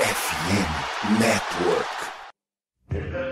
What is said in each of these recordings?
FM Network.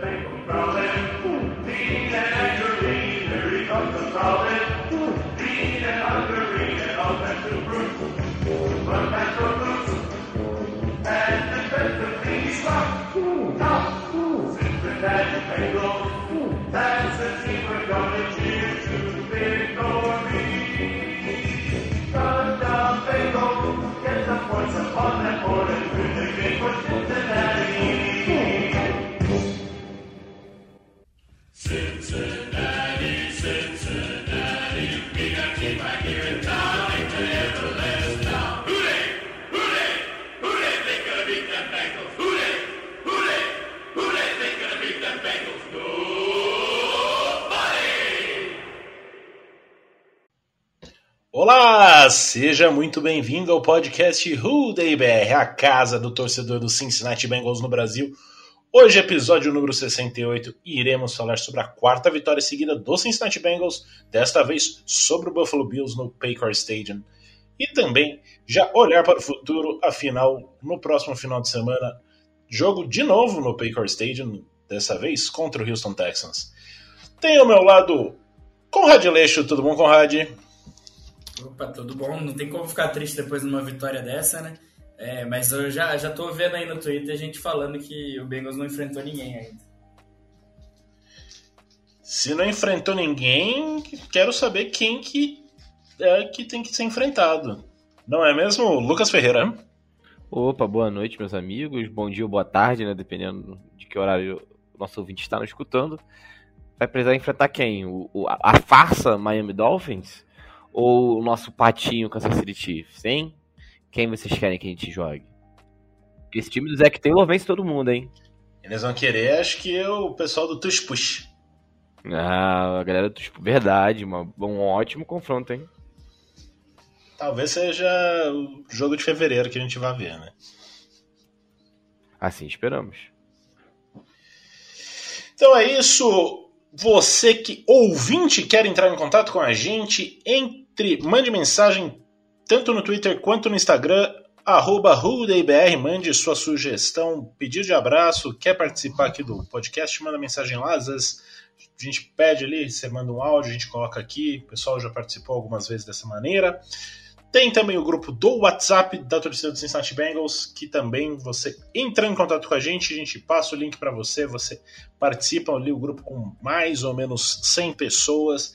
Olá, seja muito bem-vindo ao podcast Who Day BR, a casa do torcedor do Cincinnati Bengals no Brasil. Hoje, episódio número 68, iremos falar sobre a quarta vitória seguida do Cincinnati Bengals, desta vez sobre o Buffalo Bills no Paycor Stadium. E também já olhar para o futuro, afinal, no próximo final de semana, jogo de novo no Paycor Stadium, dessa vez contra o Houston Texans. Tem ao meu lado Conrad Leixo, tudo bom, Conrad? Opa, tudo bom? Não tem como ficar triste depois de uma vitória dessa, né? É, mas eu já, já tô vendo aí no Twitter a gente falando que o Bengals não enfrentou ninguém ainda. Se não enfrentou ninguém, quero saber quem que é que tem que ser enfrentado. Não é mesmo, Lucas Ferreira? Opa, boa noite, meus amigos. Bom dia ou boa tarde, né? Dependendo de que horário o nosso ouvinte está nos escutando. Vai precisar enfrentar quem? O, o a farsa Miami Dolphins? Ou o nosso patinho Kansas City Chiefs, hein? Quem vocês querem que a gente jogue? Esse time do Zac Taylor vence todo mundo, hein? Eles vão querer, acho que é o pessoal do Tush Push. Ah, a galera do Tush Verdade, uma, um ótimo confronto, hein? Talvez seja o jogo de fevereiro que a gente vai ver, né? Assim esperamos. Então é isso. Você que ouvinte quer entrar em contato com a gente, entre, mande mensagem tanto no Twitter quanto no Instagram, arroba mande sua sugestão, pedido de abraço, quer participar aqui do podcast, manda mensagem lá, às vezes a gente pede ali, você manda um áudio, a gente coloca aqui, o pessoal já participou algumas vezes dessa maneira. Tem também o grupo do WhatsApp da torcida do Cincinnati Bengals, que também você entra em contato com a gente, a gente passa o link para você, você participa ali, o grupo com mais ou menos 100 pessoas.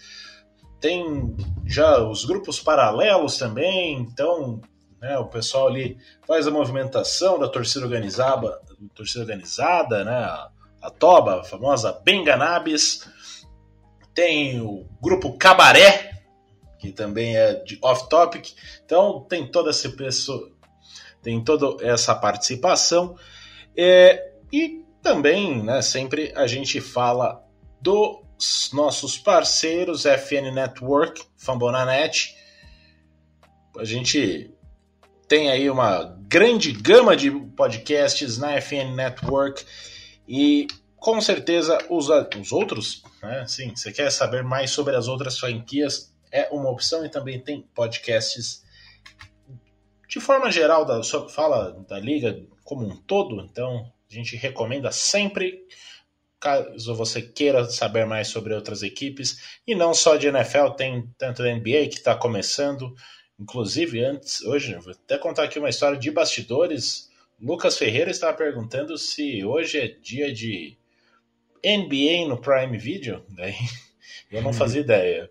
Tem já os grupos paralelos também, então né, o pessoal ali faz a movimentação da torcida organizada, torcida organizada né, a Toba, a famosa Benganabis. Tem o grupo Cabaré, que também é de off-topic. Então tem toda essa pessoa, tem toda essa participação. É, e também, né, sempre a gente fala dos nossos parceiros, FN Network, Fambonanet. A gente tem aí uma grande gama de podcasts na FN Network e com certeza os, os outros, né? Sim, você quer saber mais sobre as outras franquias, é uma opção e também tem podcasts de forma geral da fala da liga como um todo, então a gente recomenda sempre caso você queira saber mais sobre outras equipes e não só de NFL, tem tanto da NBA que está começando, inclusive antes hoje vou até contar aqui uma história de bastidores. Lucas Ferreira estava perguntando se hoje é dia de NBA no Prime Video, daí eu não fazia ideia.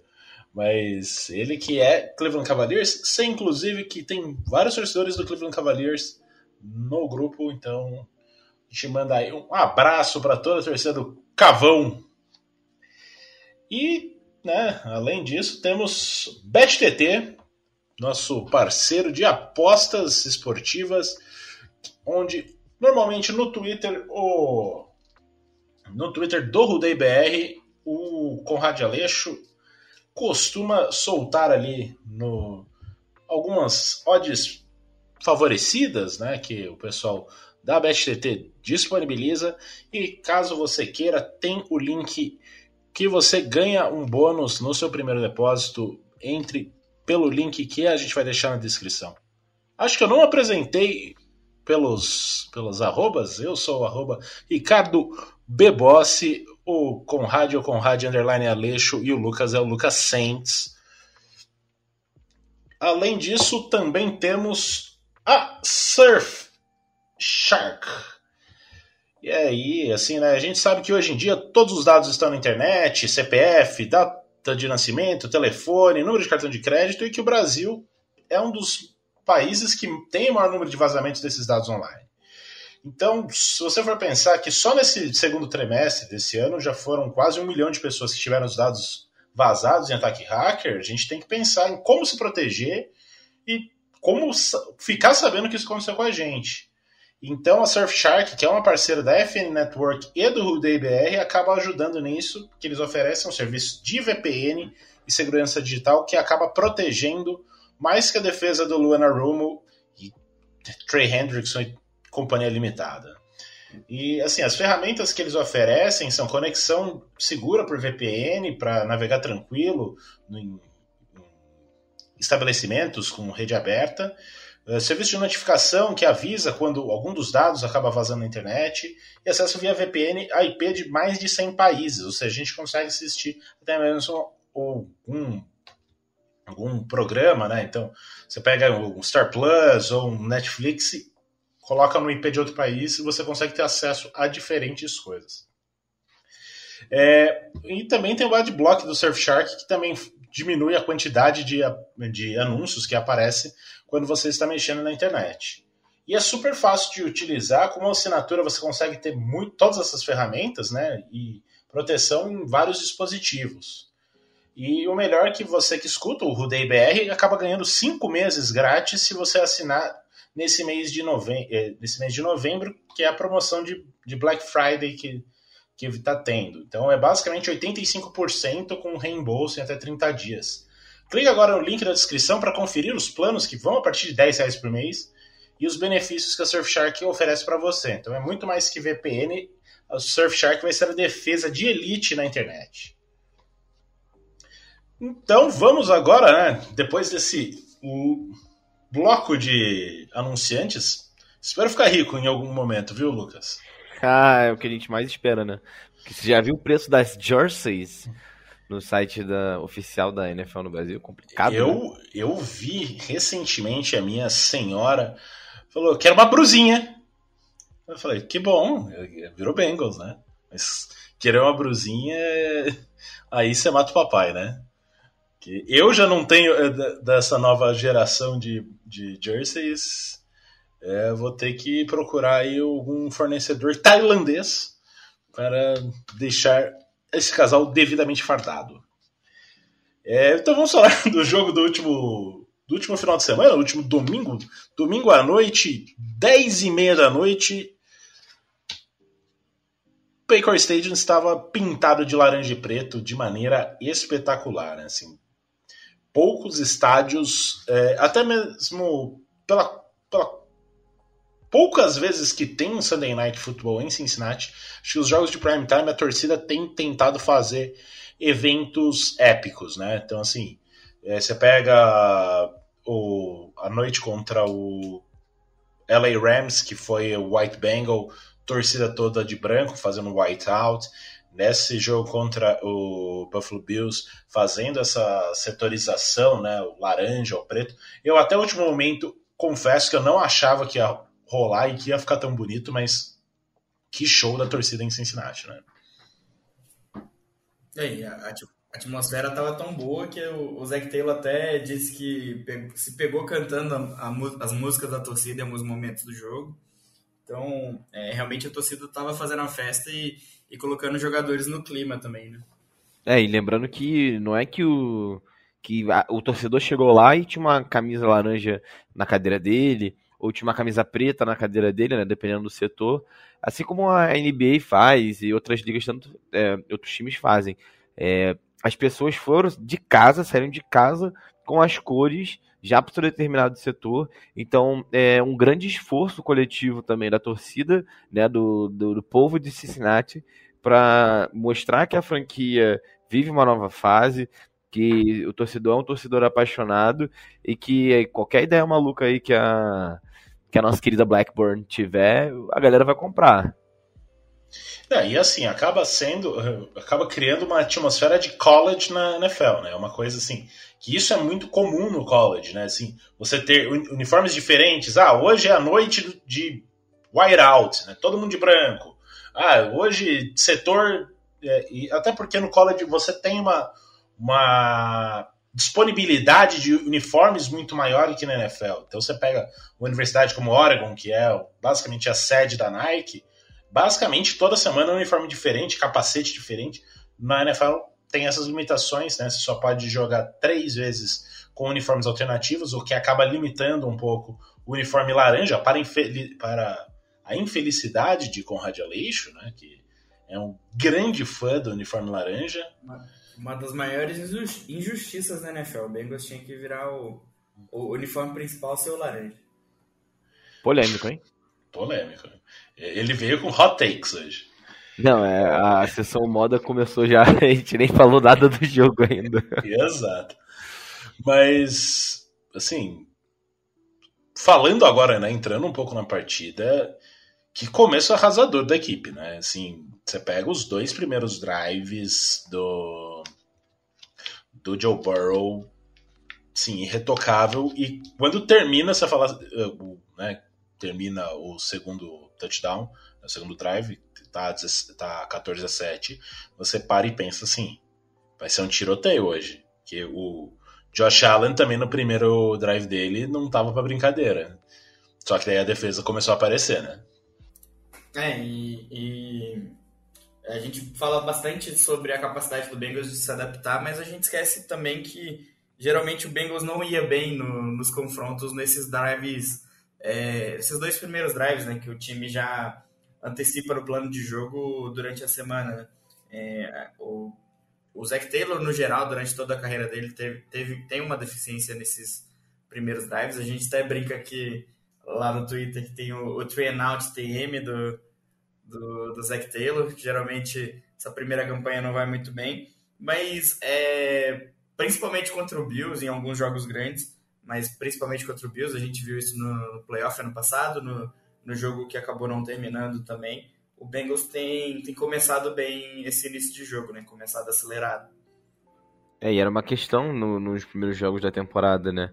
Mas ele que é Cleveland Cavaliers, sei inclusive que tem vários torcedores do Cleveland Cavaliers no grupo, então a gente manda aí um abraço para toda a torcida do Cavão. E, né, além disso, temos BetTT, nosso parceiro de apostas esportivas, onde normalmente no Twitter o no Twitter do Rudei BR, o Conrad Aleixo costuma soltar ali no algumas odds favorecidas, né, que o pessoal da BetTT disponibiliza e caso você queira, tem o link que você ganha um bônus no seu primeiro depósito entre pelo link que a gente vai deixar na descrição. Acho que eu não apresentei pelos, pelos arrobas. Eu sou o arroba Ricardo Bebossi, o Conrad é o Conrad Underline Aleixo e o Lucas é o Lucas Saints. Além disso, também temos a Surf Shark. E aí, assim, né? A gente sabe que hoje em dia todos os dados estão na internet, CPF, data de nascimento, telefone, número de cartão de crédito, e que o Brasil é um dos países que tem o maior número de vazamentos desses dados online. Então, se você for pensar que só nesse segundo trimestre desse ano já foram quase um milhão de pessoas que tiveram os dados vazados em ataque hacker, a gente tem que pensar em como se proteger e como ficar sabendo que isso aconteceu com a gente. Então a Surfshark, que é uma parceira da FN Network e do RudeBR, acaba ajudando nisso, que eles oferecem um serviço de VPN e segurança digital que acaba protegendo mais que a defesa do Luana Rumo e Trey Hendrickson companhia limitada. E assim, as ferramentas que eles oferecem são conexão segura por VPN para navegar tranquilo em, estabelecimentos com rede aberta, uh, serviço de notificação que avisa quando algum dos dados acaba vazando na internet e acesso via VPN a IP de mais de 100 países, ou seja, a gente consegue assistir até mesmo algum algum programa, né? Então, você pega um Star Plus ou um Netflix coloca no IP de outro país e você consegue ter acesso a diferentes coisas. É, e também tem o adblock do Surfshark, que também diminui a quantidade de, de anúncios que aparece quando você está mexendo na internet. E é super fácil de utilizar, com uma assinatura você consegue ter muito, todas essas ferramentas né, e proteção em vários dispositivos. E o melhor é que você que escuta o Rudei BR acaba ganhando cinco meses grátis se você assinar nesse mês de novembro, eh, nesse mês de novembro que é a promoção de, de Black Friday que que está tendo. Então é basicamente 85% com reembolso em até 30 dias. Clique agora no link da descrição para conferir os planos que vão a partir de 10 reais por mês e os benefícios que a Surfshark oferece para você. Então é muito mais que VPN, a Surfshark vai ser a defesa de elite na internet. Então vamos agora, né, depois desse bloco de anunciantes. Espero ficar rico em algum momento, viu, Lucas? Ah, é o que a gente mais espera, né? Porque você já viu o preço das jerseys no site da, oficial da NFL no Brasil? Complicado. Eu, né? eu vi recentemente a minha senhora falou: quero uma brusinha. Eu falei: que bom, virou Bengals, né? Mas querer uma brusinha, aí você mata o papai, né? Eu já não tenho eh, dessa nova geração de, de jerseys. É, vou ter que procurar aí algum fornecedor tailandês para deixar esse casal devidamente fardado. É, então vamos falar do jogo do último, do último final de semana, último domingo, domingo à noite, 10 e meia da noite. Paycor Stadium estava pintado de laranja e preto de maneira espetacular, né? assim, poucos estádios, é, até mesmo pela, pela, poucas vezes que tem um Sunday Night Football em Cincinnati, acho que os jogos de prime time a torcida tem tentado fazer eventos épicos, né? Então assim, é, você pega o, a noite contra o LA Rams, que foi o White Bengal, torcida toda de branco fazendo white out nesse jogo contra o Buffalo Bills, fazendo essa setorização, né, o laranja, o preto. Eu até o último momento confesso que eu não achava que ia rolar e que ia ficar tão bonito, mas que show da torcida em Cincinnati, né? E a, a atmosfera estava tão boa que o, o Zac Taylor até disse que se pegou cantando a, a, as músicas da torcida em alguns momentos do jogo. Então, é, realmente a torcida estava fazendo a festa e, e colocando jogadores no clima também, né? É, e lembrando que não é que o que a, o torcedor chegou lá e tinha uma camisa laranja na cadeira dele, ou tinha uma camisa preta na cadeira dele, né, dependendo do setor, assim como a NBA faz e outras ligas, tanto é, outros times fazem. É, as pessoas foram de casa, saíram de casa com as cores já para o determinado setor. Então, é um grande esforço coletivo também da torcida, né, do, do, do povo de Cincinnati, para mostrar que a franquia vive uma nova fase, que o torcedor é um torcedor apaixonado e que qualquer ideia maluca aí que a que a nossa querida Blackburn tiver, a galera vai comprar. É, e assim, acaba sendo, acaba criando uma atmosfera de college na NFL, né? Uma coisa assim, que isso é muito comum no college, né? Assim, você ter uniformes diferentes. Ah, hoje é a noite de whiteout, né? Todo mundo de branco. Ah, hoje setor. É, e até porque no college você tem uma, uma disponibilidade de uniformes muito maior que na NFL. Então você pega uma universidade como Oregon, que é basicamente a sede da Nike basicamente toda semana um uniforme diferente, capacete diferente. Na NFL tem essas limitações, né? Você só pode jogar três vezes com uniformes alternativos, o que acaba limitando um pouco o uniforme laranja para, para a infelicidade de Conrad Aleixo, né? Que é um grande fã do uniforme laranja. Uma, uma das maiores injustiças da NFL. O Bengals tinha que virar o, o uniforme principal ser o laranja. Polêmico, hein? Polêmico. Ele veio com hot takes hoje. Não, é, a sessão moda começou já, a gente nem falou nada do jogo ainda. Exato. Mas, assim, falando agora, né, entrando um pouco na partida, que começo arrasador da equipe, né? Assim, você pega os dois primeiros drives do do Joe Burrow, sim, irretocável, e quando termina, você fala, uh, né, termina o segundo touchdown, o segundo drive, tá, tá 14 a 7, você para e pensa assim, vai ser um tiroteio hoje, que o Josh Allen também no primeiro drive dele não tava para brincadeira. Só que daí a defesa começou a aparecer, né? É, e, e, a gente fala bastante sobre a capacidade do Bengals de se adaptar, mas a gente esquece também que geralmente o Bengals não ia bem no, nos confrontos nesses drives é, esses dois primeiros drives, né, que o time já antecipa no plano de jogo durante a semana. Né? É, o, o Zach Taylor, no geral, durante toda a carreira dele, teve, teve, tem uma deficiência nesses primeiros drives. A gente até brinca que lá no Twitter que tem o, o three and out TM do, do, do Zach Taylor, que geralmente essa primeira campanha não vai muito bem, mas é, principalmente contra o Bills em alguns jogos grandes, mas principalmente contra o Bills, a gente viu isso no, no playoff ano passado, no, no jogo que acabou não terminando também. O Bengals tem, tem começado bem esse início de jogo, né? Começado acelerado. É, e era uma questão no, nos primeiros jogos da temporada, né?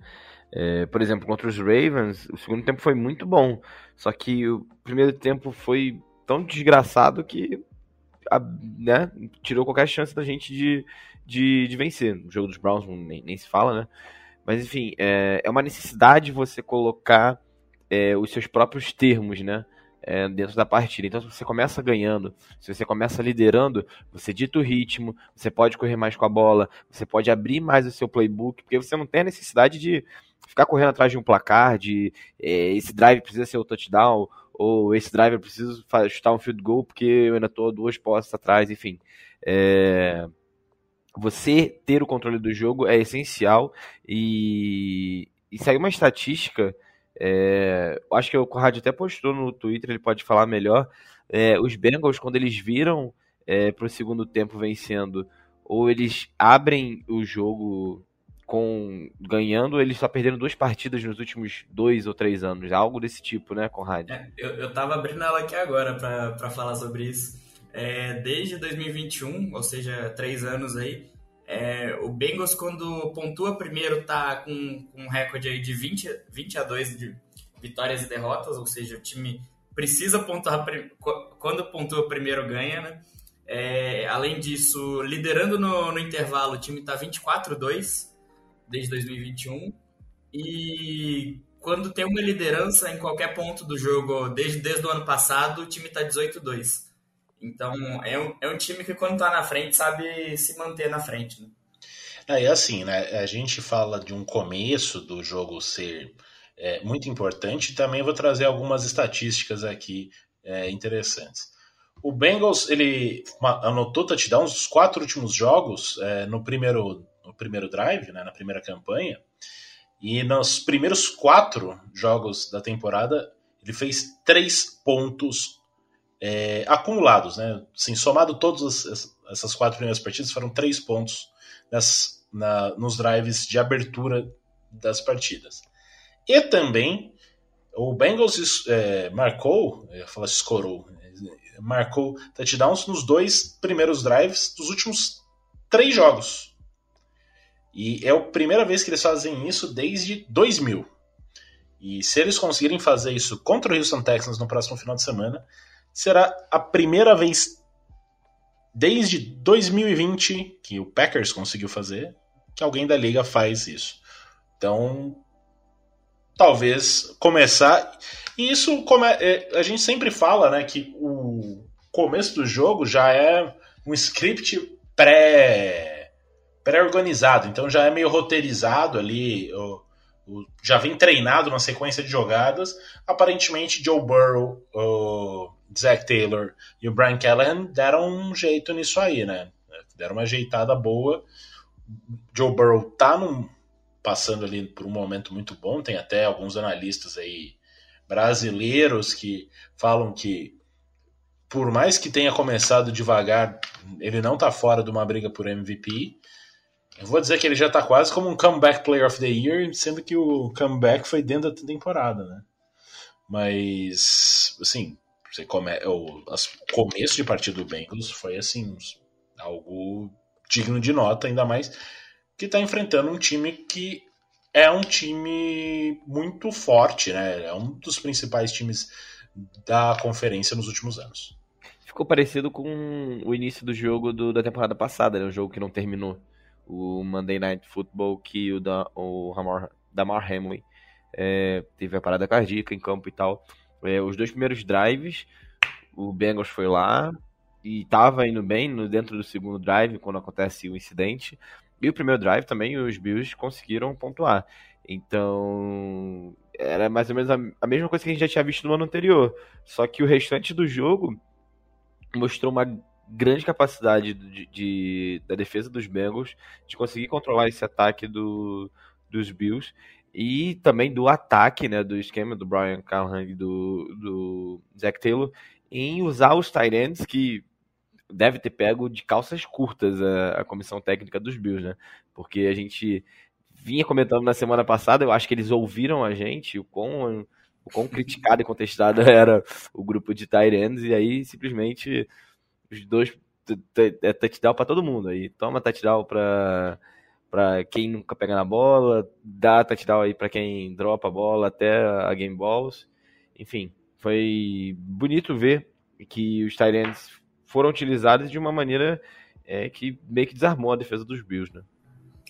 É, por exemplo, contra os Ravens, o segundo tempo foi muito bom. Só que o primeiro tempo foi tão desgraçado que a, né, tirou qualquer chance da gente de, de, de vencer. O jogo dos Browns nem, nem se fala, né? Mas enfim, é, é uma necessidade você colocar é, os seus próprios termos, né? É, dentro da partida. Então, se você começa ganhando, se você começa liderando, você dita o ritmo, você pode correr mais com a bola, você pode abrir mais o seu playbook, porque você não tem a necessidade de ficar correndo atrás de um placar, de é, esse drive precisa ser o touchdown, ou esse drive eu preciso chutar um field goal porque eu ainda estou duas postas atrás, enfim. É, você ter o controle do jogo é essencial e, e saiu uma estatística, é, acho que o Conrad até postou no Twitter, ele pode falar melhor, é, os Bengals, quando eles viram é, para o segundo tempo vencendo, ou eles abrem o jogo com ganhando, ou eles só perderam duas partidas nos últimos dois ou três anos, algo desse tipo, né, Conrad? É, eu, eu tava abrindo ela aqui agora para falar sobre isso é, desde 2021, ou seja, três anos aí, é, o Bengals, quando pontua primeiro, tá com, com um recorde aí de 20, 20 a 2 de vitórias e derrotas, ou seja, o time precisa pontuar, quando pontua primeiro ganha, né? É, além disso, liderando no, no intervalo, o time tá 24-2 desde 2021. E quando tem uma liderança em qualquer ponto do jogo, desde, desde o ano passado, o time tá 18-2. Então, é um, é um time que quando tá na frente sabe se manter na frente. Né? É, assim, né? A gente fala de um começo do jogo ser é, muito importante. Também vou trazer algumas estatísticas aqui é, interessantes. O Bengals ele anotou touchdowns nos quatro últimos jogos é, no primeiro no primeiro drive, né, na primeira campanha. E nos primeiros quatro jogos da temporada ele fez três pontos é, acumulados, né? Assim, somado todas essas quatro primeiras partidas, foram três pontos nas, na, nos drives de abertura das partidas. E também O Bengals é, marcou, eu falar escorou, marcou touchdowns nos dois primeiros drives dos últimos três jogos. E é a primeira vez que eles fazem isso desde 2000. E se eles conseguirem fazer isso contra o Houston Texans no próximo final de semana, será a primeira vez desde 2020 que o Packers conseguiu fazer que alguém da liga faz isso. Então, talvez começar. E isso. É, a gente sempre fala, né, que o começo do jogo já é um script pré pré-organizado, então já é meio roteirizado ali, o, o, já vem treinado na sequência de jogadas. Aparentemente, Joe Burrow, o Zach Taylor e o Brian Callahan deram um jeito nisso aí, né? Deram uma ajeitada boa. Joe Burrow tá num, passando ali por um momento muito bom. Tem até alguns analistas aí brasileiros que falam que por mais que tenha começado devagar, ele não tá fora de uma briga por MVP. Eu vou dizer que ele já tá quase como um comeback player of the year, sendo que o comeback foi dentro da temporada, né? Mas, assim, você come... o começo de partida do Bengals foi, assim, algo digno de nota, ainda mais que está enfrentando um time que é um time muito forte, né? É um dos principais times da conferência nos últimos anos. Ficou parecido com o início do jogo do, da temporada passada, né? Um jogo que não terminou. O Monday Night Football, que o, da, o Hamar, Damar Hamlin é, teve a parada cardíaca em campo e tal. É, os dois primeiros drives, o Bengals foi lá e estava indo bem no, dentro do segundo drive, quando acontece o incidente. E o primeiro drive também os Bills conseguiram pontuar. Então, era mais ou menos a, a, mesma coisa que a gente já tinha visto no ano anterior. Só que o restante do jogo mostrou uma grande capacidade de, de da defesa dos Bengals de conseguir controlar esse ataque do, dos Bills e também do ataque né, do esquema do Brian Callahan e do, do Zach Taylor em usar os tight ends que deve ter pego de calças curtas a, a comissão técnica dos Bills, né? Porque a gente vinha comentando na semana passada, eu acho que eles ouviram a gente, o quão, o quão criticado e contestado era o grupo de Tyrants, e aí simplesmente os dois é touchdown para todo mundo. Aí toma touchdown para para quem nunca pega na bola, dá touchdown aí para quem dropa a bola até a game balls. Enfim, foi bonito ver que os Tyrants foram utilizadas de uma maneira é, que meio que desarmou a defesa dos Bills, né?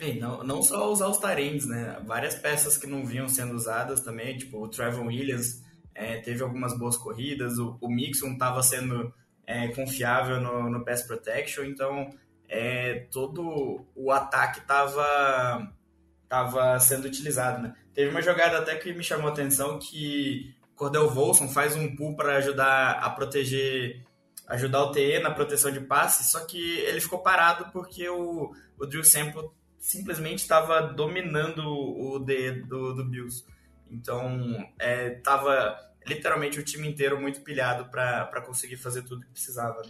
E não, não só usar os Tyrands, né? Várias peças que não vinham sendo usadas também, tipo o Trevor Williams é, teve algumas boas corridas, o, o Mixon estava sendo é, confiável no, no pass protection, então é, todo o ataque estava tava sendo utilizado, né? Teve uma jogada até que me chamou a atenção que Cordell Volson faz um pull para ajudar a proteger ajudar o TE na proteção de passe, só que ele ficou parado porque o, o Drew Sample simplesmente estava dominando o D do, do Bills. Então, estava é, literalmente o time inteiro muito pilhado para conseguir fazer tudo que precisava.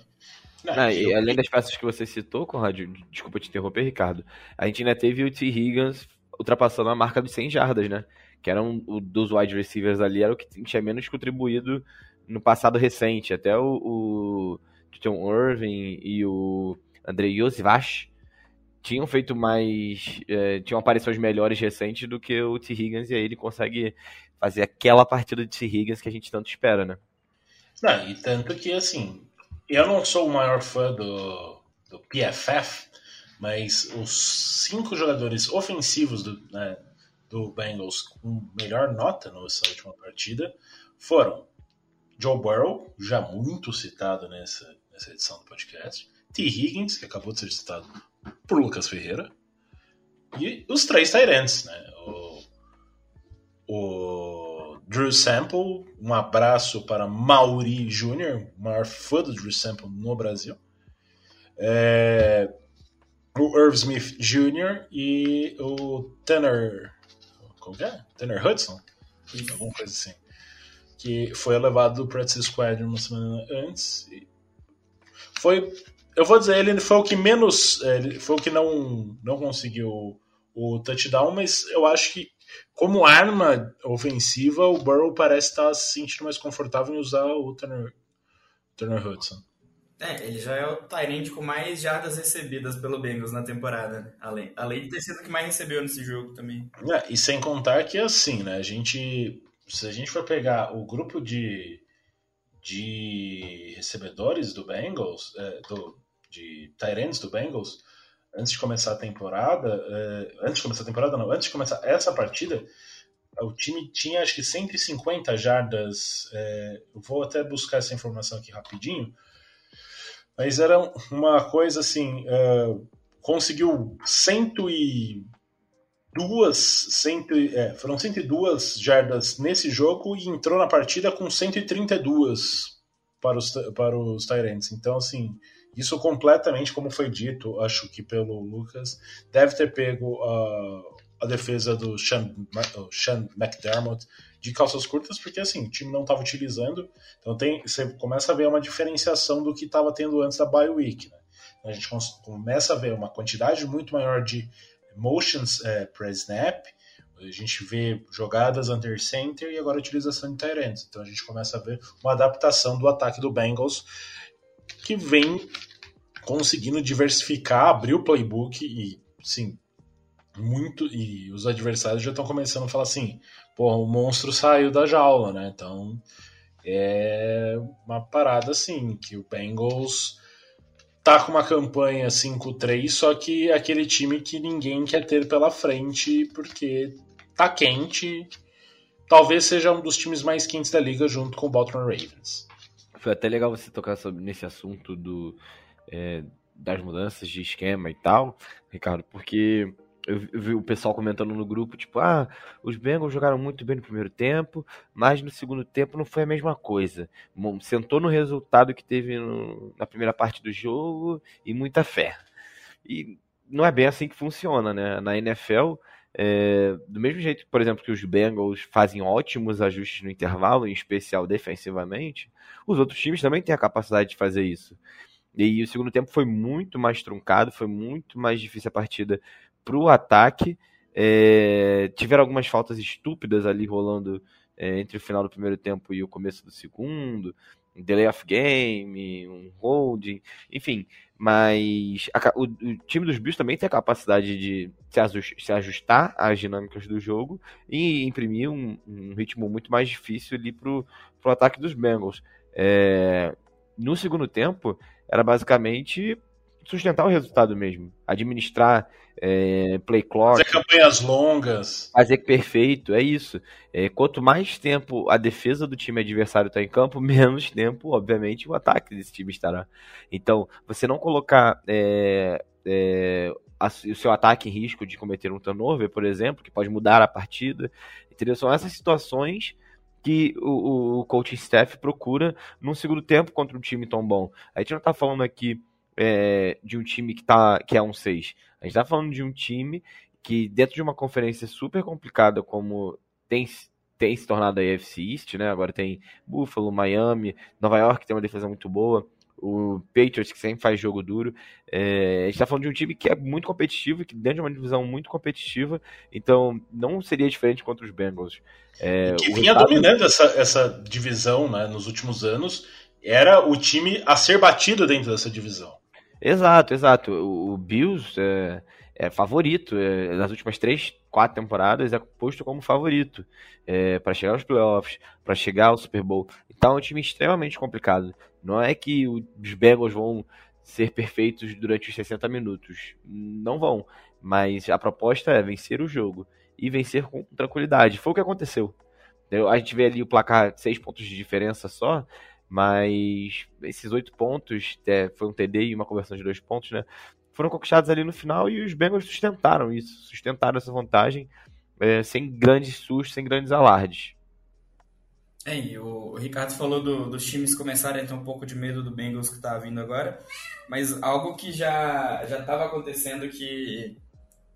Né? Ah, e além das peças que você citou, Conrad, desculpa te interromper, Ricardo, a gente ainda teve o T. Higgins ultrapassando a marca dos 100 jardas, né? Que era um, o dos wide receivers ali, era o que tinha menos contribuído no passado recente. Até o, o John Irving e o Andrei Yosivach tinham feito mais. É, tinham aparições melhores recentes do que o T. Higgins, e aí ele consegue fazer aquela partida de T. Higgins que a gente tanto espera, né? Não, e tanto que, assim, eu não sou o maior fã do, do PFF, mas os cinco jogadores ofensivos do, né, do Bengals com melhor nota nessa última partida foram Joe Burrow, já muito citado nessa, nessa edição do podcast, T. Higgins, que acabou de ser citado por Lucas Ferreira, e os três Tyrants, né? O, o Drew Sample, um abraço para Mauri Jr., o maior fã do Drew Sample no Brasil. É, o Irv Smith Jr. e o Tanner. Como é? Tanner Hudson? Alguma coisa assim que foi elevado do Practice Squad uma semana antes. Foi, eu vou dizer, ele foi o que menos, ele foi o que não, não conseguiu o touchdown, mas eu acho que como arma ofensiva, o Burrow parece estar se sentindo mais confortável em usar o Turner, Turner Hudson. É, ele já é o Tyrant com mais jardas recebidas pelo Bengals na temporada, né? Além, além de ter sido o que mais recebeu nesse jogo também. É, e sem contar que assim, né? A gente. Se a gente for pegar o grupo de, de recebedores do Bengals, é, do, de Tyrants do Bengals, antes de começar a temporada, é, antes de começar a temporada, não, antes de começar essa partida, o time tinha acho que 150 jardas. É, eu vou até buscar essa informação aqui rapidinho mas era uma coisa assim, uh, conseguiu cento e duas, cento, é, foram 102 jardas nesse jogo e entrou na partida com 132 para os, para os Tyrants. Então, assim, isso completamente, como foi dito, acho que pelo Lucas, deve ter pego a, a defesa do Sean, Sean McDermott de calças curtas, porque assim, o time não estava utilizando. Então tem, você começa a ver uma diferenciação do que estava tendo antes da bye week. Né? A gente começa a ver uma quantidade muito maior de motions é, per snap. A gente vê jogadas under center e agora utilização de ends. Então a gente começa a ver uma adaptação do ataque do Bengals que vem conseguindo diversificar, abrir o playbook e, sim, muito. E os adversários já estão começando a falar assim: pô, o monstro saiu da jaula, né? Então é uma parada assim, que o Bengals tá com uma campanha 5-3, só que é aquele time que ninguém quer ter pela frente porque tá quente. Talvez seja um dos times mais quentes da liga junto com o Baltimore Ravens. Foi até legal você tocar sobre, nesse assunto do, é, das mudanças de esquema e tal, Ricardo, porque eu vi o pessoal comentando no grupo, tipo, ah, os Bengals jogaram muito bem no primeiro tempo, mas no segundo tempo não foi a mesma coisa. Sentou no resultado que teve no, na primeira parte do jogo e muita fé. E não é bem assim que funciona, né? Na NFL, é, do mesmo jeito, por exemplo, que os Bengals fazem ótimos ajustes no intervalo, em especial defensivamente, os outros times também têm a capacidade de fazer isso. E o segundo tempo foi muito mais truncado, foi muito mais difícil a partida para o ataque. É, tiveram algumas faltas estúpidas ali rolando é, entre o final do primeiro tempo e o começo do segundo, um delay of game, um holding, enfim. Mas a, o, o, time dos Bills também tem a capacidade de se, se ajustar às dinâmicas do jogo e imprimir um, um ritmo muito mais difícil ali para o ataque dos Bengals. É, no segundo tempo, era basicamente sustentar o resultado mesmo, administrar é, play clock. Fazer campanhas longas. Fazer perfeito, é isso. É, quanto mais tempo a defesa do time adversário está em campo, menos tempo, obviamente, o ataque desse time estará. Então, você não colocar é, é a, o seu ataque em risco de cometer um turnover, por exemplo, que pode mudar a partida, entendeu? São essas situações que o, o coaching staff procura num segundo tempo contra um time tão bom. A gente não está falando aqui é, de um time que, tá, que é um 6. A gente está falando de um time que, dentro de uma conferência super complicada como tem, tem se tornado a AFC East, né? Agora tem Buffalo, Miami, Nova York tem uma defesa muito boa, o Patriots, que sempre faz jogo duro. É, a gente está falando de um time que é muito competitivo, que dentro de uma divisão muito competitiva, então não seria diferente contra os Bengals. É, que vinha resultado... dominando essa, essa divisão né, nos últimos anos, era o time a ser batido dentro dessa divisão. Exato, exato. O, Bills é, é favorito. É, nas últimas três, quatro temporadas é posto como favorito é, para chegar aos playoffs, para chegar ao Super Bowl. Então é um time extremamente complicado. Não é que os Bengals vão ser perfeitos durante os 60 minutos. Não vão. Mas a proposta é vencer o jogo e vencer com tranquilidade. Foi o que aconteceu. A gente vê ali o placar seis pontos de diferença só, mas esses oito pontos, é, foi um TD e uma conversão de dois pontos, né? Foram conquistados ali no final e os Bengals sustentaram isso, sustentaram essa vantagem é, sem grandes sustos, sem grandes alardes. É, e o Ricardo falou do, dos times começarem a ter um pouco de medo do Bengals que está vindo agora, mas algo que já já estava acontecendo que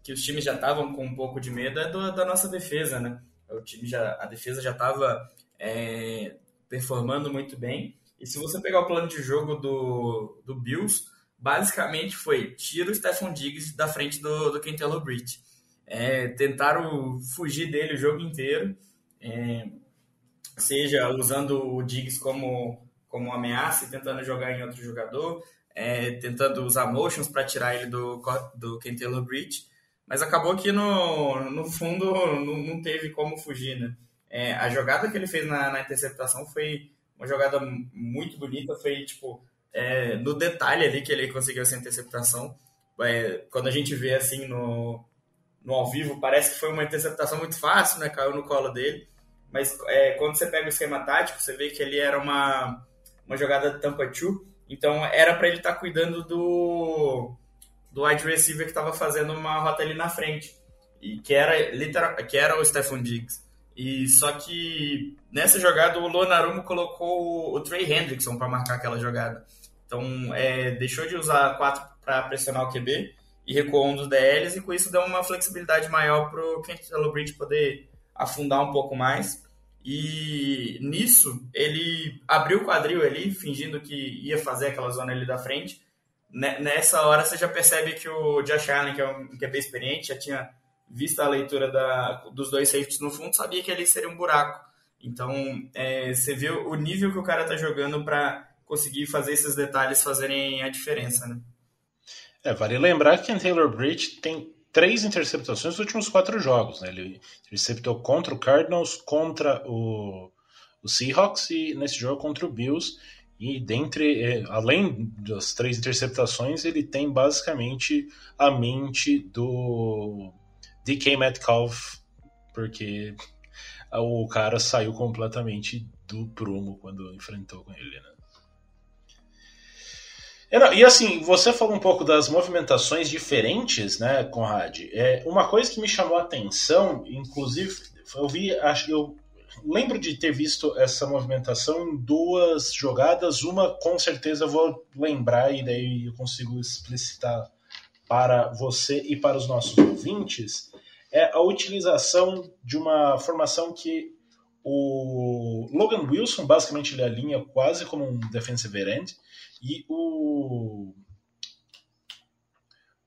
que os times já estavam com um pouco de medo é do, da nossa defesa, né? O time já a defesa já estava é, performando muito bem. E se você pegar o plano de jogo do, do Bills, basicamente foi tira o Stephon Diggs da frente do, do Quintelo Britt. é, tentaram fugir dele o jogo inteiro, é, seja usando o Diggs como, como ameaça e tentando jogar em outro jogador, é, tentando usar motions para tirar ele do, do Taylor Bridge, mas acabou que no, no fundo não, não teve como fugir, né? É, a jogada que ele fez na, na, interceptação foi uma jogada muito bonita, foi tipo é, no detalhe ali que ele conseguiu essa interceptação. É, quando a gente vê assim no, no ao vivo, parece que foi uma interceptação muito fácil, né? Caiu no colo dele. Mas é, quando você pega o esquema tático, você vê que ele era uma, uma jogada de tampa two, então era para ele estar tá cuidando do, do wide receiver que estava fazendo uma rota ali na frente, e que era literal, que era o Stephon Diggs. E só que nessa jogada o Lonarumo colocou o, Trey Hendrickson para marcar aquela jogada. Então é, deixou de usar quatro para pressionar o QB e recuou um dos DLs, e com isso deu uma flexibilidade maior para o Kent Bridge poder afundar um pouco mais. E nisso, ele abriu o quadril ali, fingindo que ia fazer aquela zona ali da frente. Nessa hora, você já percebe que o Josh Allen, que é um QB experiente, já tinha visto a leitura da, dos dois safeties no fundo, sabia que ali seria um buraco. Então, é, você viu o nível que o cara tá jogando para conseguir fazer esses detalhes fazerem a diferença, né? É, vale lembrar que o Taylor Bridge tem três interceptações nos últimos quatro jogos. Né? Ele interceptou contra o Cardinals, contra o, o Seahawks e nesse jogo contra o Bills. E dentre, é, além das três interceptações, ele tem basicamente a mente do DK Metcalf, porque o cara saiu completamente do prumo quando enfrentou com ele, né? E assim, você falou um pouco das movimentações diferentes, né, Conrad? É, uma coisa que me chamou a atenção, inclusive, eu vi, acho que eu lembro de ter visto essa movimentação em duas jogadas. Uma, com certeza, eu vou lembrar e daí eu consigo explicitar para você e para os nossos ouvintes. É a utilização de uma formação que o Logan Wilson, basicamente, ele alinha quase como um defensive end e o.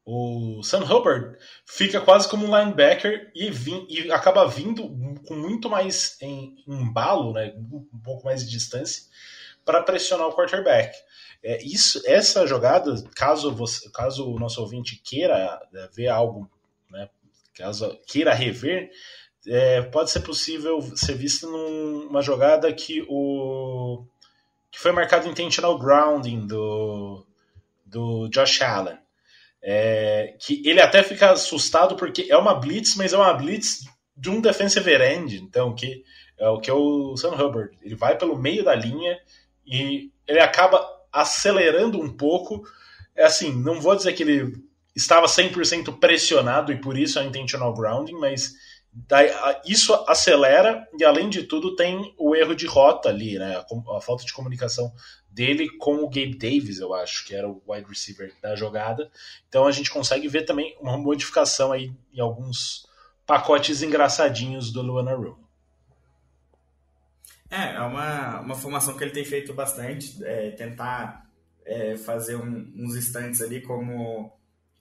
O Sam Hubbard fica quase como um linebacker e, vim, e acaba vindo com muito mais em embalo, né, um pouco mais de distância, para pressionar o quarterback. É, isso, essa jogada, caso, você, caso o nosso ouvinte queira é, ver algo, né, caso queira rever, é, pode ser possível ser vista numa jogada que o que foi marcado intentional grounding do, do Josh Allen. É, que ele até fica assustado porque é uma blitz, mas é uma blitz de um defensive end, então que é o que é o Sam Hubbard. Ele vai pelo meio da linha e ele acaba acelerando um pouco. É assim, não vou dizer que ele estava 100% pressionado e por isso é intentional grounding, mas isso acelera e, além de tudo, tem o erro de rota ali, né? A, a, falta de comunicação dele com o Gabe Davis, eu acho, que era o wide receiver da jogada. Então a gente consegue ver também uma modificação aí em alguns pacotes engraçadinhos do Luana Room. É, é uma, uma formação que ele tem feito bastante, é, tentar é, fazer um, uns instantes ali como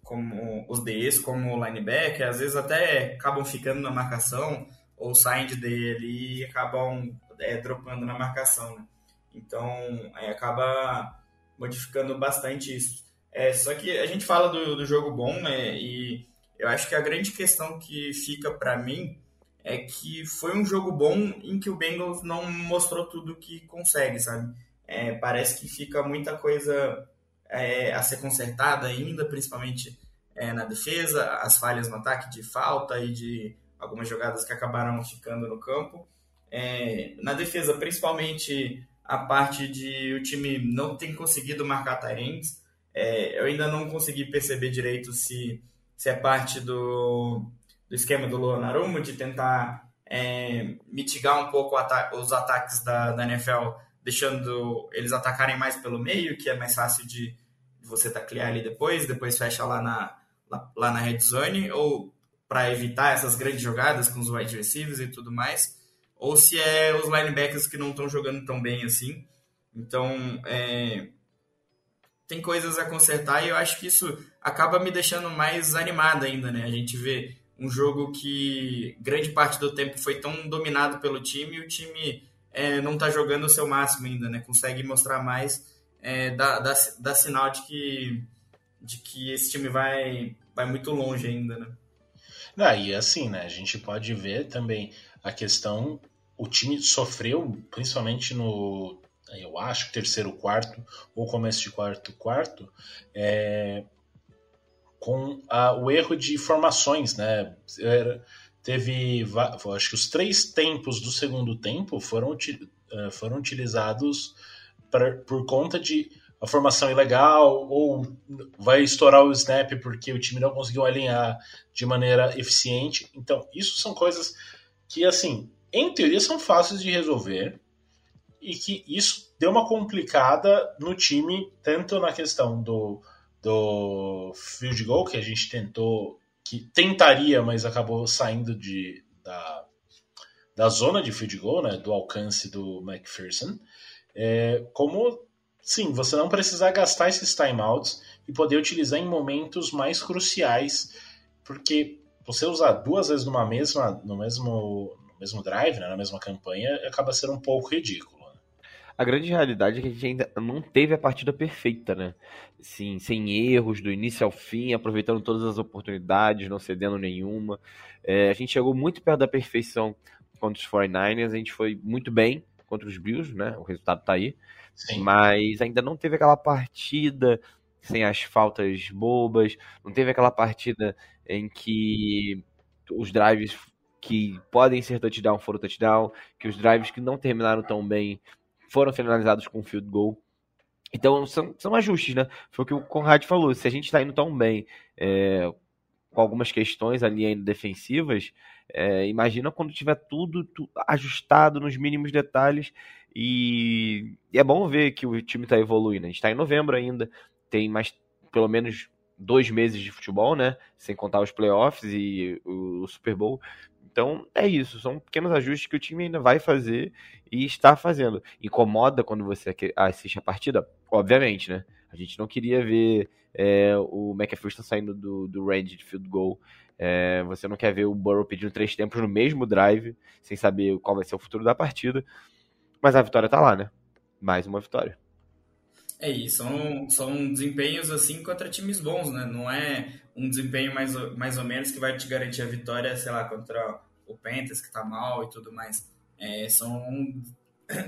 como os Ds, como o linebacker, às vezes até acabam ficando na marcação ou saem de D e acabam é, dropando na marcação, né? Então, é, acaba modificando bastante isso. É, só que a gente fala do, do jogo bom, né? E eu acho que a grande questão que fica para mim é que foi um jogo bom em que o Bengals não mostrou tudo que consegue, sabe? É, parece que fica muita coisa é, a ser consertada ainda, principalmente é, na defesa, as falhas no ataque de falta e de algumas jogadas que acabaram ficando no campo. É, na defesa, principalmente a parte de o time não tem conseguido marcar Tyrants. É, eu ainda não consegui perceber direito se, se é parte do, do esquema do Luan de tentar é, mitigar um pouco os ataques da, da NFL, deixando eles atacarem mais pelo meio, que é mais fácil de você taclear ali depois, depois fecha lá na, lá, lá na red zone, ou para evitar essas grandes jogadas com os wide receivers e tudo mais, ou se é os linebackers que não estão jogando tão bem assim. Então, é, tem coisas a consertar e eu acho que isso acaba me deixando mais animado ainda, né? A gente vê um jogo que grande parte do tempo foi tão dominado pelo time e o time é, não está jogando o seu máximo ainda, né? Consegue mostrar mais, é, dá, dá, dá sinal de que, de que esse time vai, vai muito longe ainda, né? Ah, e assim, né? A gente pode ver também a questão. O time sofreu, principalmente no, eu acho, terceiro, quarto, ou começo de quarto, quarto, é, com a, o erro de formações, né? Era, teve, acho que os três tempos do segundo tempo foram, é, foram utilizados pra, por conta de a formação ilegal ou vai estourar o snap porque o time não conseguiu alinhar de maneira eficiente. Então, isso são coisas que, assim, em teoria são fáceis de resolver e que isso deu uma complicada no time, tanto na questão do, do field goal, que a gente tentou, que tentaria, mas acabou saindo de, da, da zona de field goal, né, do alcance do McPherson, é, como sim, você não precisar gastar esses timeouts e poder utilizar em momentos mais cruciais, porque você usar duas vezes numa mesma, no mesmo, no mesmo drive, né, na mesma campanha, acaba sendo um pouco ridículo. A grande realidade é que a gente ainda não teve a partida perfeita, né? Sim, sem erros, do início ao fim, aproveitando todas as oportunidades, não cedendo nenhuma. É, a gente chegou muito perto da perfeição contra os 49ers, a gente foi muito bem contra os Bills, né? O resultado tá aí. Sim. Mas ainda não teve aquela partida sem as faltas bobas, não teve aquela partida em que os drives que podem ser touchdown foram touchdown, que os drives que não terminaram tão bem foram finalizados com field goal. Então são, são ajustes, né? Foi o que o Conrad falou. Se a gente está indo tão bem é, com algumas questões ali ainda defensivas, é, imagina quando tiver tudo, tudo, ajustado nos mínimos detalhes e, e é bom ver que o time está evoluindo. A gente está em novembro ainda, tem mais pelo menos dois meses de futebol, né? Sem contar os playoffs e o Super Bowl. Então é isso, são pequenos ajustes que o time ainda vai fazer e está fazendo. Incomoda quando você assiste a partida? Obviamente, né? A gente não queria ver é, o McPherson saindo do, do range de field goal. É, você não quer ver o Burrow pedindo três tempos no mesmo drive, sem saber qual vai ser o futuro da partida. Mas a vitória tá lá, né? Mais uma vitória. É isso, são, são desempenhos assim contra times bons, né? Não é um desempenho mais, mais ou menos que vai te garantir a vitória, sei lá, contra o Panthers, que tá mal e tudo mais. É, são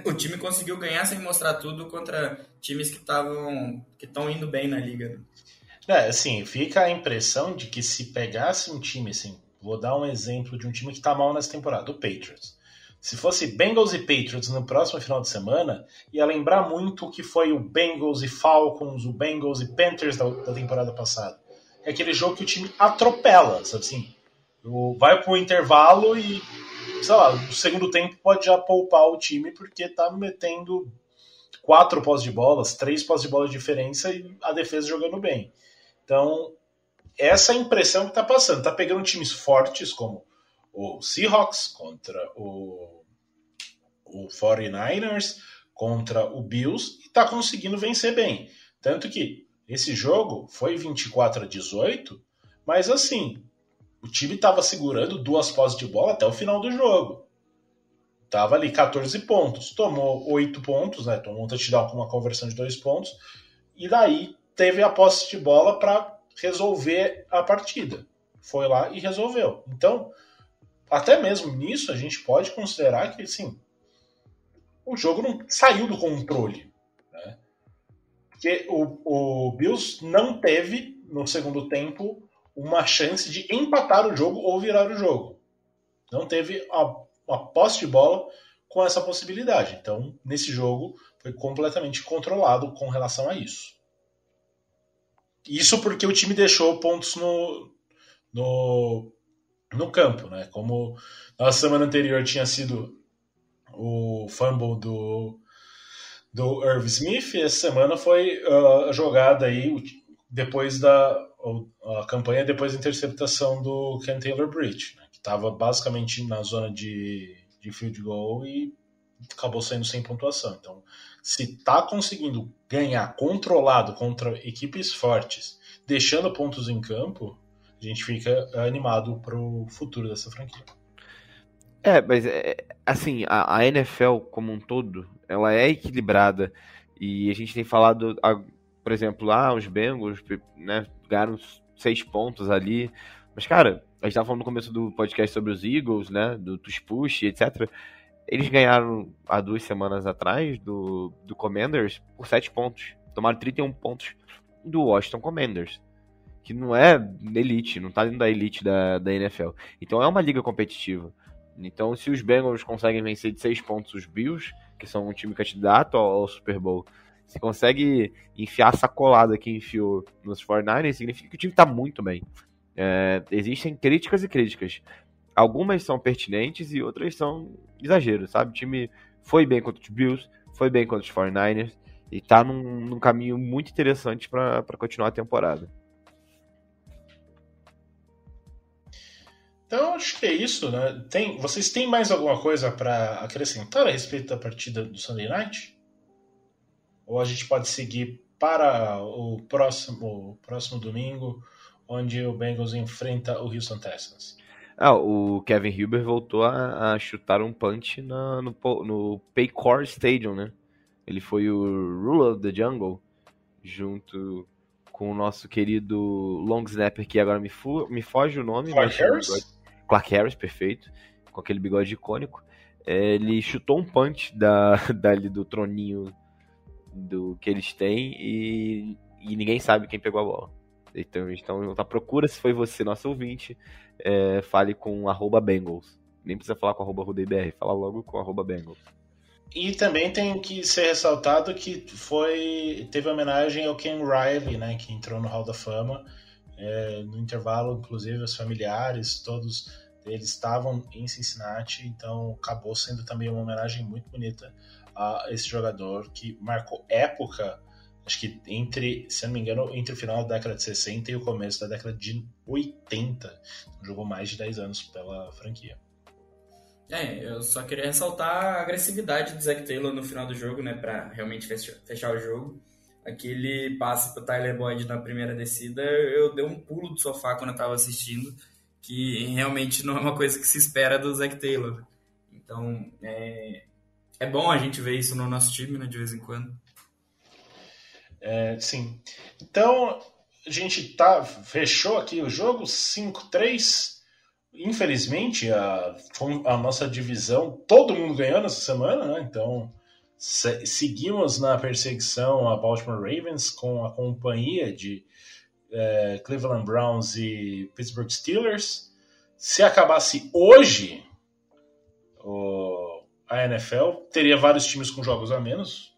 o time conseguiu ganhar sem mostrar tudo contra times que estavam que estão indo bem na liga. É, assim, fica a impressão de que se pegasse um time, assim, vou dar um exemplo de um time que tá mal nessa temporada, o Patriots. Se fosse Bengals e Patriots no próximo final de semana, ia lembrar muito o que foi o Bengals e Falcons, o Bengals e Panthers da, da temporada passada. É aquele jogo que o time atropela, sabe assim? Vai pro intervalo e, sei lá, no segundo tempo pode já poupar o time porque tá metendo quatro pós de bolas, três pós de bola de diferença e a defesa jogando bem. Então, essa é a impressão que tá passando. Tá pegando times fortes como o Seahawks contra o, o 49ers, contra o Bills, e está conseguindo vencer bem. Tanto que esse jogo foi 24 a 18, mas assim, o time estava segurando duas posses de bola até o final do jogo. Tava ali 14 pontos, tomou 8 pontos, né? Tomou um touchdown com uma conversão de 2 pontos, e daí teve a posse de bola para resolver a partida. Foi lá e resolveu. Então, até mesmo nisso, a gente pode considerar que, assim, o jogo não saiu do controle. Né? Porque o, o Bills não teve, no segundo tempo, uma chance de empatar o jogo ou virar o jogo. Não teve a, uma posse de bola com essa possibilidade. Então, nesse jogo, foi completamente controlado com relação a isso. Isso porque o time deixou pontos no, no, no campo, né? Como na semana anterior tinha sido o fumble do, do Irv Smith, essa semana foi uh, a jogada aí depois da a campanha depois da interceptação do Ken Taylor Bridge, né? que estava basicamente na zona de, de field goal e acabou saindo sem pontuação. Então, se está conseguindo ganhar controlado contra equipes fortes, deixando pontos em campo, a gente fica animado pro futuro dessa franquia. É, mas é, assim, a, a, NFL como um todo, ela é equilibrada e a gente tem falado, por exemplo, ah, os Bengals né, ganharam seis pontos ali, mas cara, a gente tava falando no começo do podcast sobre os Eagles, né, do Tush Push, etc. Eles ganharam há duas semanas atrás do, do Commanders por sete pontos. Tomaram 31 pontos do Washington Commanders que não é elite, não tá dentro da elite da, da NFL. Então é uma liga competitiva. Então, se os Bengals conseguem vencer de seis pontos os Bills, que são um time candidato ao, Super Bowl, se consegue enfiar a sacolada que enfiou nos 49ers, significa que o time tá muito bem. É, existem críticas e críticas. Algumas são pertinentes e outras são exageros, sabe? O time foi bem contra os Bills, foi bem contra os 49ers e tá num, num caminho muito interessante para continuar a temporada. Então, acho que é isso, né? Tem, vocês têm mais alguma coisa para acrescentar a respeito da partida do Sunday Night? Ou a gente pode seguir para o próximo, o próximo domingo, onde o Bengals enfrenta o Houston Texans? Ah, o Kevin Huber voltou a, a chutar um punch na, no, no Paycor Stadium, né? Ele foi o Ruler of the Jungle, junto com o nosso querido long snapper, que agora me, fu me foge o nome. Clark Harris? Clark Harris, perfeito, com aquele bigode icônico. É, ele chutou um punch da, dali do troninho do que eles têm e, e ninguém sabe quem pegou a bola. Então, então tá, procura se foi você, nosso ouvinte, é, fale com arroba Bengals. Nem precisa falar com arroba RudeBR, fala logo com arroba Bengals. E também tem que ser ressaltado que foi teve homenagem ao Ken Riley, né, que entrou no Hall da Fama é, no intervalo, inclusive, os familiares, todos eles estavam em Cincinnati, então acabou sendo também uma homenagem muito bonita a esse jogador que marcou época, acho que entre, se não me engano, entre o final da década de 60 e o começo da década de 80. Jogou mais de 10 anos pela franquia. É, eu só queria ressaltar a agressividade do Zac Taylor no final do jogo, né, para realmente fechar o jogo aquele passe pro Tyler Boyd na primeira descida, eu dei um pulo do sofá quando eu tava assistindo, que realmente não é uma coisa que se espera do Zac Taylor. Então, é, é bom a gente ver isso no nosso time, né, de vez em quando. É, sim. Então, a gente tá, fechou aqui o jogo 5-3. Infelizmente, a, a nossa divisão, todo mundo ganhou nessa semana, né? Então, seguimos na perseguição a Baltimore Ravens com a companhia de é, Cleveland Browns e Pittsburgh Steelers. Se acabasse hoje o, a NFL, teria vários times com jogos a menos.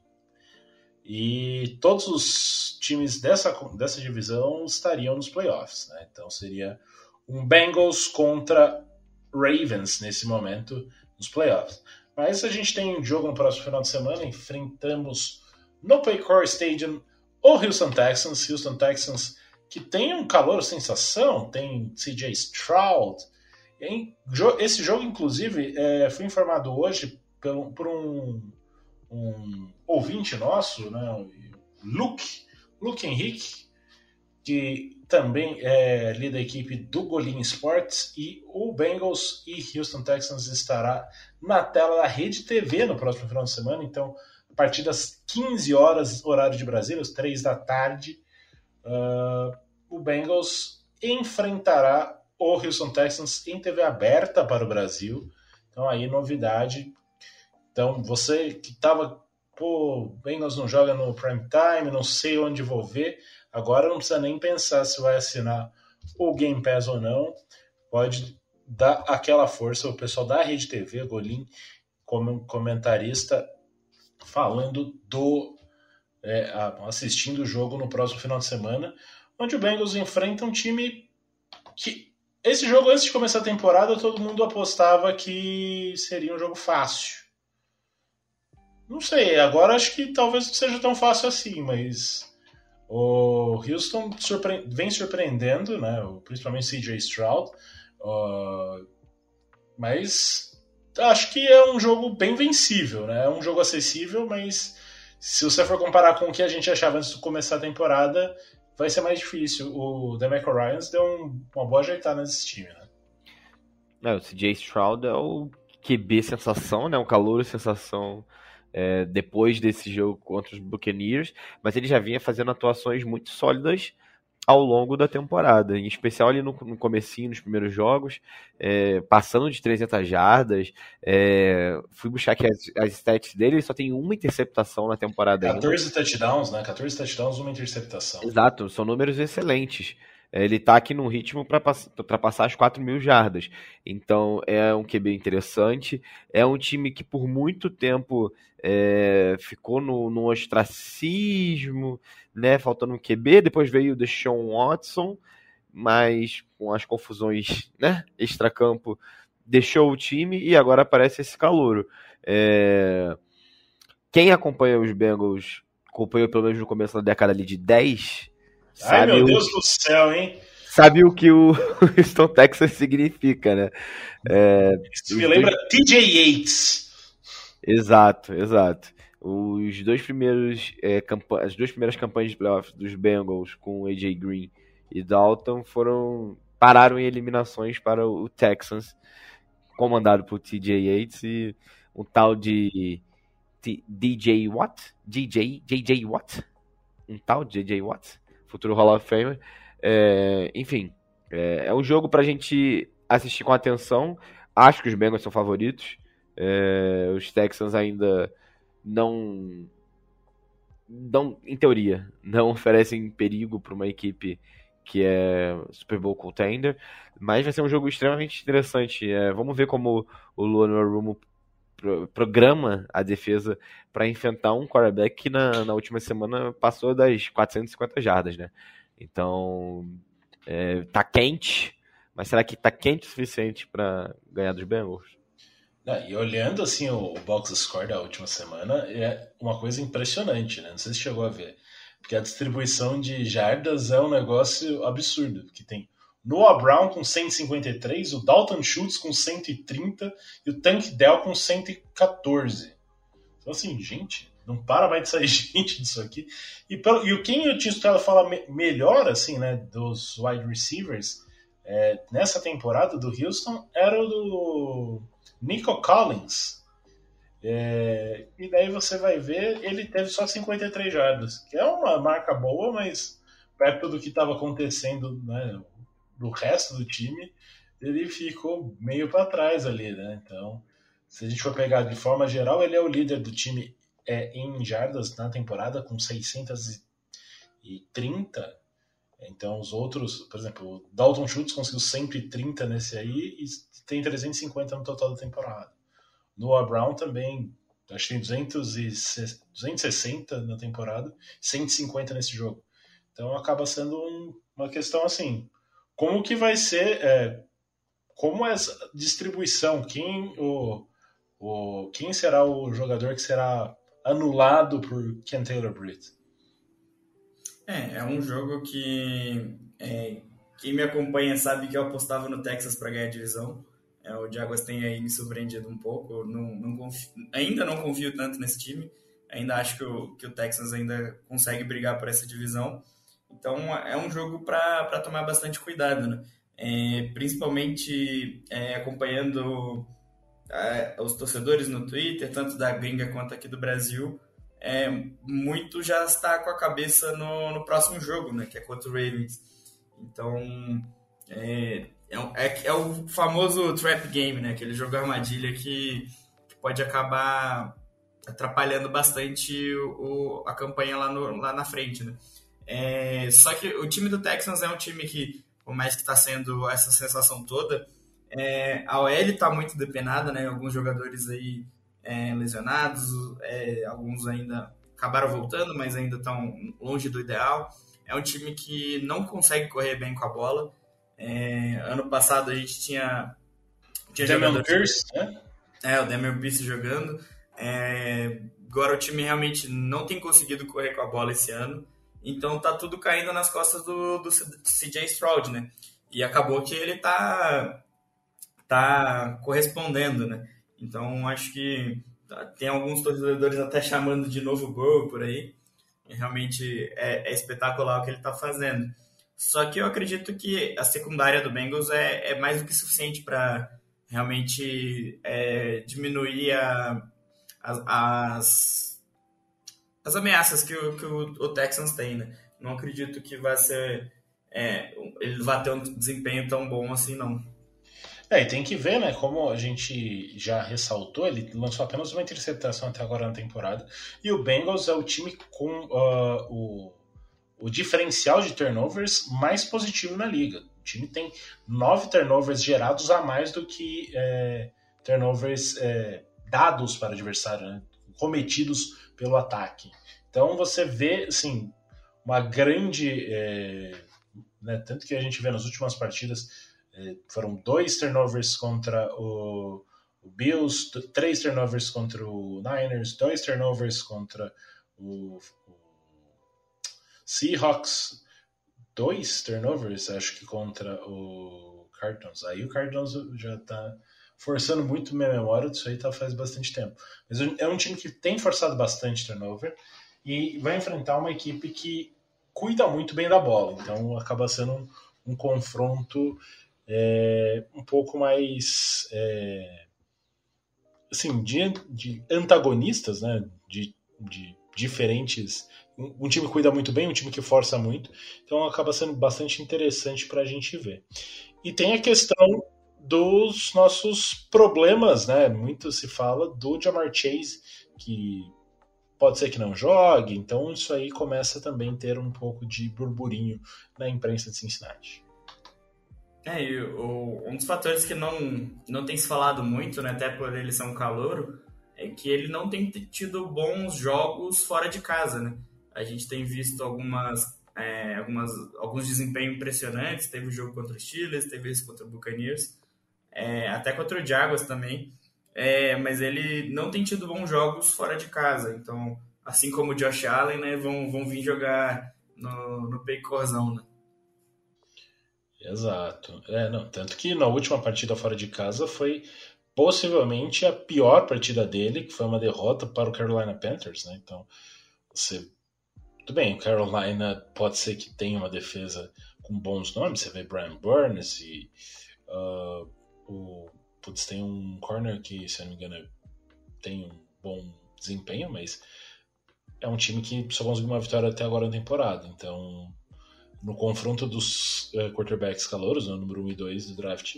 E todos os times dessa, dessa divisão estariam nos playoffs. Né? Então seria um Bengals contra Ravens nesse momento nos playoffs. Mas a gente tem um jogo no próximo final de semana. Enfrentamos no Paycor Stadium o Houston Texans. Houston Texans que tem um calor sensação, tem CJ Stroud. Esse jogo, inclusive, é, foi informado hoje por, por um, um, ouvinte nosso, né, Luke, Luke Henrique, que também é líder da equipe do Golim Sports, e o Bengals e Houston Texans estará na tela da Rede TV no próximo final de semana. Então, a partir das 15 horas, horário de Brasília, às 3 da tarde, uh, o Bengals enfrentará o Houston Texans em TV aberta para o Brasil. Então, aí, novidade. Então, você que estava, pô, Bengals não joga no prime time, não sei onde vou ver. Agora não precisa nem pensar se vai assinar o Game Pass ou não. Pode dar aquela força. O pessoal da Rede TV, Golim, como comentarista, falando do. É, assistindo o jogo no próximo final de semana, onde o Bengals enfrenta um time que. Esse jogo, antes de começar a temporada, todo mundo apostava que seria um jogo fácil. Não sei, agora acho que talvez não seja tão fácil assim, mas o Houston surpre vem surpreendendo, né? principalmente CJ Stroud. Uh, mas acho que é um jogo bem vencível, né? É um jogo acessível, mas se você for comparar com o que a gente achava antes de começar a temporada, vai ser mais difícil. O Demeco Ryans deu um, uma boa ajeitada nesse time, né? É, o CJ Stroud é o QB sensação, né? Um calor sensação é, depois desse jogo contra os Buccaneers, mas ele já vinha fazendo atuações muito sólidas ao longo da temporada, em especial ali no, no comecinho, nos primeiros jogos, é, passando de 300 jardas, é, fui buscar aqui as, as stats dele, ele só tem uma interceptação na temporada 14 ainda. touchdowns, né? 14 touchdowns, uma interceptação. Exato, são números excelentes. É, ele está aqui num ritmo para passar as 4 mil jardas. Então é um QB interessante. É um time que por muito tempo é, ficou no, no ostracismo, né? Faltando um QB. Depois veio o Deshaun Watson, mas com as confusões né? extracampo deixou o time e agora aparece esse calouro. É... Quem acompanha os Bengals, acompanhou pelo menos no começo da década ali de 10, Ai, meu Deus o... do céu, hein? Sabe o que o Houston Texas significa, né? É, Isso me lembra dois... TJ Yates. Exato, exato. Os dois primeiros, é, as duas primeiras campanhas de playoffs dos Bengals com AJ Green e Dalton foram pararam em eliminações para o Texans, comandado por TJ Yates e um tal de DJ Watt, DJ JJ Watt, um tal de JJ Watt futuro Hall of Famer. É, enfim, é, é, um jogo pra gente assistir com atenção. Acho que os Bengals são favoritos. É, os Texans ainda não, não, em teoria, não oferecem perigo para uma equipe que é Super Bowl contender, mas vai ser um jogo extremamente interessante. É, vamos ver como o Luan Rumo programa a defesa para enfrentar um quarterback que na, na última semana passou das 450 jardas, né? Então, é, tá quente, mas será que tá quente o suficiente para ganhar dos Bengals? e olhando assim o, o box score da última semana, é uma coisa impressionante, né? Não sei se chegou a ver. Porque a distribuição de jardas é um negócio absurdo, que tem Noah Brown com 153, o Dalton Schultz com 130 e o Tank Dell com 114. Então, assim, gente, não para mais de sair gente disso aqui. E, pelo, e quem eu tinha escutado falar me, melhor, assim, né, dos wide receivers é, nessa temporada do Houston era o do Nico Collins. É, e daí você vai ver, ele teve só 53 jardas, que é uma marca boa, mas perto do que estava acontecendo, né, do resto do time, ele ficou meio para trás ali, né? Então, se a gente for pegar de forma geral, ele é o líder do time é, em jardas na temporada, com 630. Então, os outros, por exemplo, o Dalton Schultz conseguiu 130 nesse aí e tem 350 no total da temporada. Noah Brown também, acho que tem 200 e 260 na temporada, 150 nesse jogo. Então, acaba sendo um, uma questão assim como que vai ser, é, como é essa distribuição, quem, o, o, quem será o jogador que será anulado por Ken Taylor Britt? É, é um jogo que é, quem me acompanha sabe que eu apostava no Texas para ganhar a divisão. É, o Jaguars tem aí me surpreendido um pouco. Não, não confio, ainda não confio tanto nesse time. Ainda acho que o, que o Texas ainda consegue brigar por essa divisão. Então é um jogo para tomar bastante cuidado, né? É, principalmente é, acompanhando é, os torcedores no Twitter, tanto da gringa quanto aqui do Brasil, é, muito já está com a cabeça no, no próximo jogo, né? Que é contra o Ravens. Então é, é, é, o famoso trap game, né? Aquele jogo armadilha que, que pode acabar atrapalhando bastante o, a campanha lá, no, lá na frente, né? É, só que o time do Texans é um time que, por mais que está sendo essa sensação toda, é, a OL está muito depenada, né? Alguns jogadores aí é, lesionados, é, alguns ainda acabaram voltando, mas ainda estão longe do ideal. É um time que não consegue correr bem com a bola. É, ano passado a gente tinha. tinha Damian Pierce, né? É, o Damian Pierce jogando. É, agora o time realmente não tem conseguido correr com a bola esse ano. Então tá tudo caindo nas costas do, do CJ Stroud, né? E acabou que ele tá, tá correspondendo, né? Então acho que tem alguns torcedores até chamando de novo gol por aí. realmente é, é espetacular o que ele está fazendo. Só que eu acredito que a secundária do Bengals é, é mais do que suficiente para realmente é, diminuir a, as, as, ameaças que, o, que o, o Texans tem, né? Não acredito que vai ser é, ele vai ter um desempenho tão bom assim, não. É, e tem que ver, né? Como a gente já ressaltou, ele lançou apenas uma interceptação até agora na temporada. E o Bengals é o time com uh, o, o diferencial de turnovers mais positivo na liga. O time tem nove turnovers gerados a mais do que é, turnovers é, dados para o adversário, né? cometidos pelo ataque. Então você vê, assim, uma grande. É, né, tanto que a gente vê nas últimas partidas é, foram dois turnovers contra o, o Bills, três turnovers contra o Niners, dois turnovers contra o, o Seahawks, dois turnovers, acho que contra o Cardinals. Aí o Cardinals já está forçando muito minha memória disso aí tá faz bastante tempo. Mas é um time que tem forçado bastante turnover e vai enfrentar uma equipe que cuida muito bem da bola. Então acaba sendo um, um confronto é, um pouco mais é, assim de, de, antagonistas, né? De, de diferentes. Um, um time que cuida muito bem, um time que força muito. Então acaba sendo bastante interessante para a gente ver. E tem a questão dos nossos problemas, né? Muito se fala do Jamar Chase, que pode ser que não jogue, então isso aí começa também a ter um pouco de burburinho na imprensa de Cincinnati. É, e o, um dos fatores que não, não tem se falado muito, né, até por ele ser um calouro, é que ele não tem tido bons jogos fora de casa, né? A gente tem visto algumas, é, algumas, alguns desempenhos impressionantes, teve o jogo contra o Steelers, teve esse contra o Buccaneers, é, até contra o Jaguars também, é, mas ele não tem tido bons jogos fora de casa, então, assim como o Josh Allen, né, vão, vão vir jogar no, no Paycorzão, né? Exato. É, não, tanto que na última partida fora de casa foi possivelmente a pior partida dele, que foi uma derrota para o Carolina Panthers, né? Então, você tudo bem, o Carolina pode ser que tenha uma defesa com bons nomes, você vê Brian Burns e uh, o putz, tem um corner que, se não me engano, tem um bom desempenho, mas é um time que só conseguiu uma vitória até agora na temporada, então no confronto dos uh, quarterbacks calouros, né, número 1 e 2 do draft,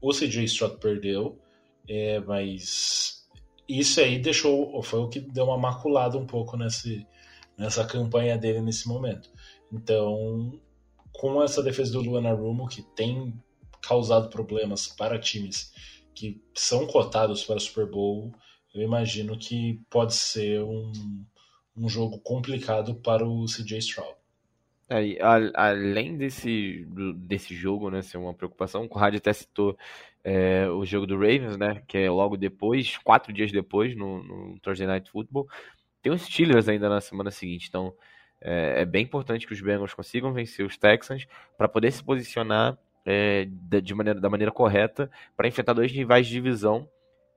o CJ Stroud perdeu, é, mas isso aí deixou, foi o que deu uma maculada um pouco nesse, nessa campanha dele nesse momento. Então, com essa defesa do Luana Rumo, que tem causado problemas para times que são cotados para Super Bowl, eu imagino que pode ser um, um jogo complicado para o CJ Stroud. É, além desse, desse jogo, né, ser uma preocupação, o Conrad até citou é, o jogo do Ravens, né, que é logo depois, quatro dias depois, no, no Thursday Night Football. Tem os Steelers ainda na semana seguinte, então é, é bem importante que os Bengals consigam vencer os Texans para poder se posicionar é, de maneira, da maneira correta para enfrentar dois rivais de divisão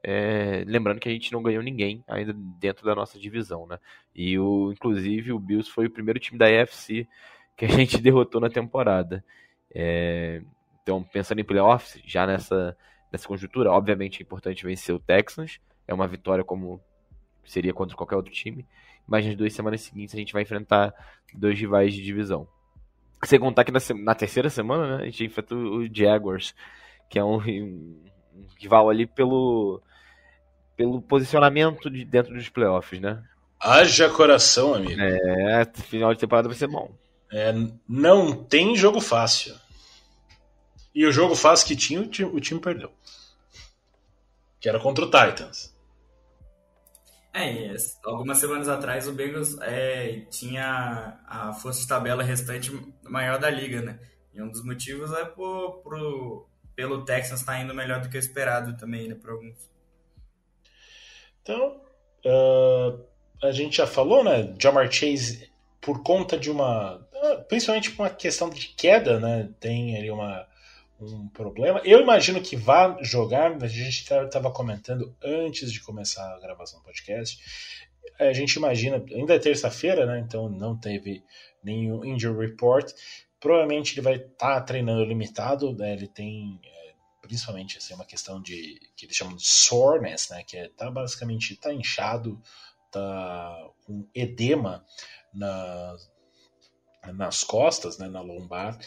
é, lembrando que a gente não ganhou ninguém ainda dentro da nossa divisão, né? E o, inclusive o Bills foi o primeiro time da AFC que a gente derrotou na temporada. É, então, pensando em playoffs, já nessa, nessa conjuntura, obviamente é importante vencer o Texans. É uma vitória como seria contra qualquer outro time. Mas nas duas semanas seguintes a gente vai enfrentar dois rivais de divisão. Sem contar que na, na terceira semana né, a gente enfrenta o Jaguars, que é um, um rival ali pelo, pelo posicionamento de dentro dos playoffs, né? Haja coração, amigo. É, final de temporada vai ser bom. É, não tem jogo fácil. E o jogo fácil que tinha, o time, o time perdeu. Que era contra o Titans. É, algumas semanas atrás o Bengals é, tinha a força de tabela restante maior da liga, né? E um dos motivos é por, pelo Texans estar tá indo melhor do que o esperado também, né, para alguns. Então, uh, a gente já falou, né? Jamar Chase por conta de uma. Principalmente por uma questão de queda, né? Tem ali uma, um problema. Eu imagino que vá jogar, a gente estava comentando antes de começar a gravação do podcast. a gente imagina, ainda é terça-feira, né? Então não teve nenhum injury report. Provavelmente ele vai estar tá treinando limitado, né? Ele tem é, principalmente assim, uma questão de que eles chamam de soreness, né? Que é, tá basicamente tá inchado, tá com edema na, nas costas, né? Na lombar,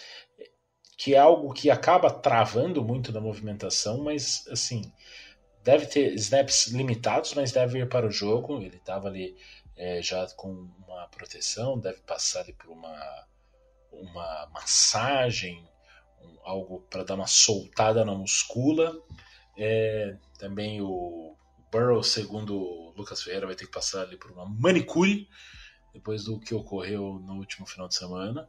que é algo que acaba travando muito da movimentação, mas assim deve ter snaps limitados, mas deve ir para o jogo. Ele estava ali é, já com uma proteção, deve passar ali por uma, uma massagem, um, algo para dar uma soltada na muscula. É, também o Burrow, segundo o Lucas Ferreira, vai ter que passar ali por uma manicure depois do que ocorreu no último final de semana.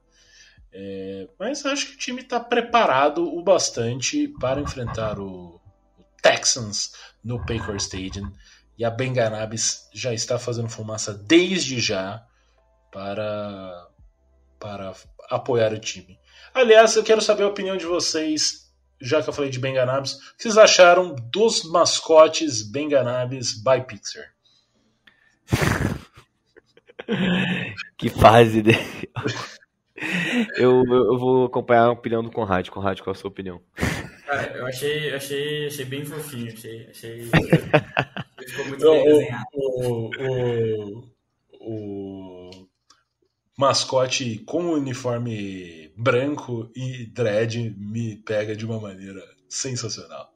É, mas acho que o time está preparado o bastante para enfrentar o, Texans no Paycor Stadium. E a Benganabis já está fazendo fumaça desde já para, para apoiar o time. Aliás, eu quero saber a opinião de vocês, já que eu falei de Benganabis. O que vocês acharam dos mascotes Benganabis by Pixar? que fase dele. Eu, eu, vou acompanhar a opinião do Conrad. Conrad, qual a sua opinião? Cara, eu achei, achei, achei bem fofinho. Achei, achei... Ficou muito bem desenhado. O, o, o, mascote com uniforme branco e dread me pega de uma maneira sensacional.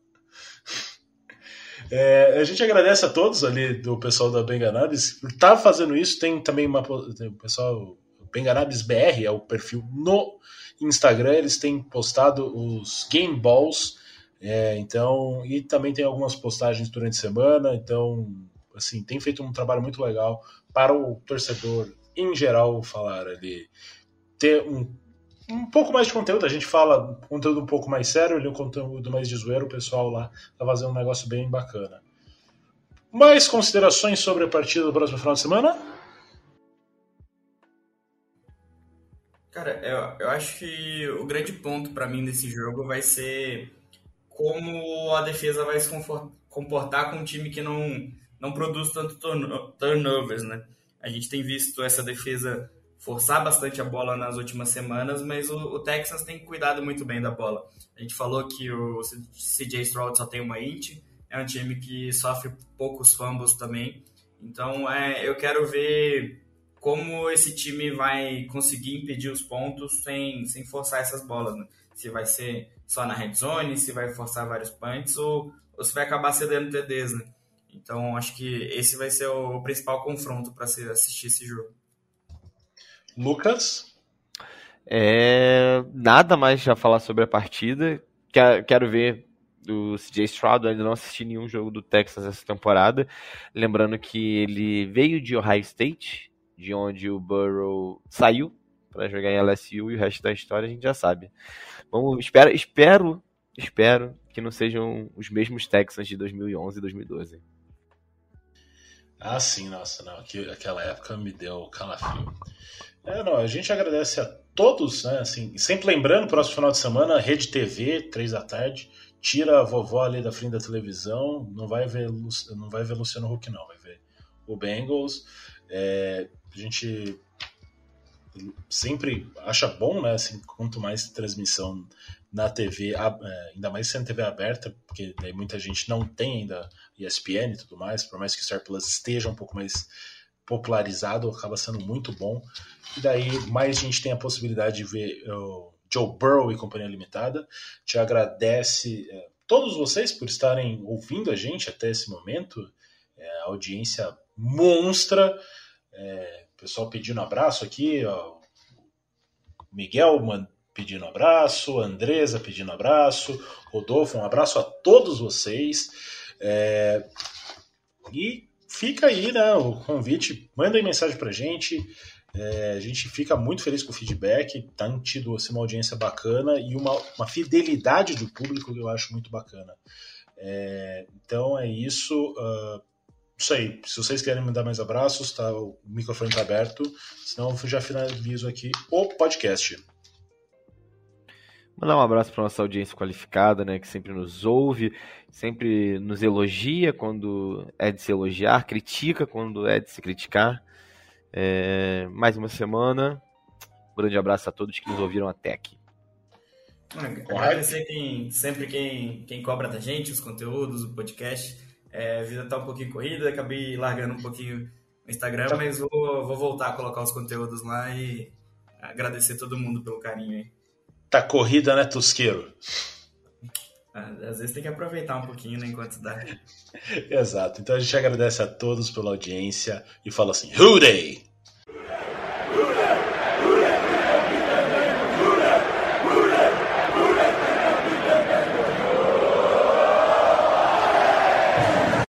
É, a gente agradece a todos ali do pessoal da Benganabis por estar tá fazendo isso. Tem também uma, tem o pessoal Benganabis BR é o perfil no Instagram, eles têm postado os Game Balls, é, então, e também tem algumas postagens durante a semana, então, assim, tem feito um trabalho muito legal para o torcedor em geral falar ali, ter um, um pouco mais de conteúdo, a gente fala conteúdo um pouco mais sério, ali um conteúdo mais de zoeiro, o pessoal lá tá fazendo um negócio bem bacana. Mais considerações sobre a partida do próximo final de semana? Cara, eu, eu acho que o grande ponto para mim nesse jogo vai ser como a defesa vai se comportar com um time que não, não produz tanto turnovers, né? A gente tem visto essa defesa forçar bastante a bola nas últimas semanas, mas o, o Texas tem cuidado muito bem da bola. A gente falou que o CJ Stroud só tem uma int, é um time que sofre poucos fumbles também. Então, é, eu quero ver como esse time vai conseguir impedir os pontos sem, sem forçar essas bolas, né? Se vai ser só na red zone, se vai forçar vários punts ou, ou se vai acabar cedendo TDs, né? Então acho que esse vai ser o principal confronto para assistir esse jogo. Lucas? É, nada mais já falar sobre a partida. Quero, quero ver do CJ Stroud, ainda não assisti nenhum jogo do Texas essa temporada. Lembrando que ele veio de Ohio State, de onde o Burrow saiu para jogar em LSU e o resto da história a gente já sabe. Vamos, espero, espero, espero que não sejam os mesmos Texans de 2011 e 2012. Ah, sim, nossa, não, aquela época me deu calafrio. É, não, a gente agradece a todos, né, assim, sempre lembrando, próximo final de semana, Rede TV, três da tarde, tira a vovó ali da frente da televisão, não vai ver, não vai ver Luciano Huck não, vai ver o Bengals, é, a gente sempre acha bom, né? Assim, quanto mais transmissão na TV, é, ainda mais sendo TV aberta, porque daí muita gente não tem ainda ESPN e tudo mais, por mais que o Star Plus esteja um pouco mais popularizado, acaba sendo muito bom. E daí mais gente tem a possibilidade de ver o Joe Burrow e Companhia Limitada. Te agradece é, todos vocês por estarem ouvindo a gente até esse momento. É, audiência monstra. É, pessoal pedindo abraço aqui, ó. Miguel pedindo abraço, Andresa pedindo abraço, Rodolfo, um abraço a todos vocês. É, e fica aí né, o convite, mandem mensagem pra gente. É, a gente fica muito feliz com o feedback, tem tido assim, uma audiência bacana e uma, uma fidelidade do público que eu acho muito bacana. É, então é isso. Uh, isso aí. Se vocês querem me dar mais abraços, tá, o microfone está aberto. Senão eu já finalizo aqui o podcast. Mandar um abraço para nossa audiência qualificada, né, que sempre nos ouve, sempre nos elogia quando é de se elogiar, critica quando é de se criticar. É, mais uma semana. Um grande abraço a todos que nos ouviram até aqui. Agradecer quem, sempre quem, quem cobra da gente, os conteúdos, o podcast. É, a vida tá um pouquinho corrida, acabei largando um pouquinho o Instagram, tá. mas vou, vou voltar a colocar os conteúdos lá e agradecer todo mundo pelo carinho aí. Tá corrida, né, Tosqueiro? Às vezes tem que aproveitar um pouquinho, né, enquanto dá. Exato. Então a gente agradece a todos pela audiência e fala assim, Hooday!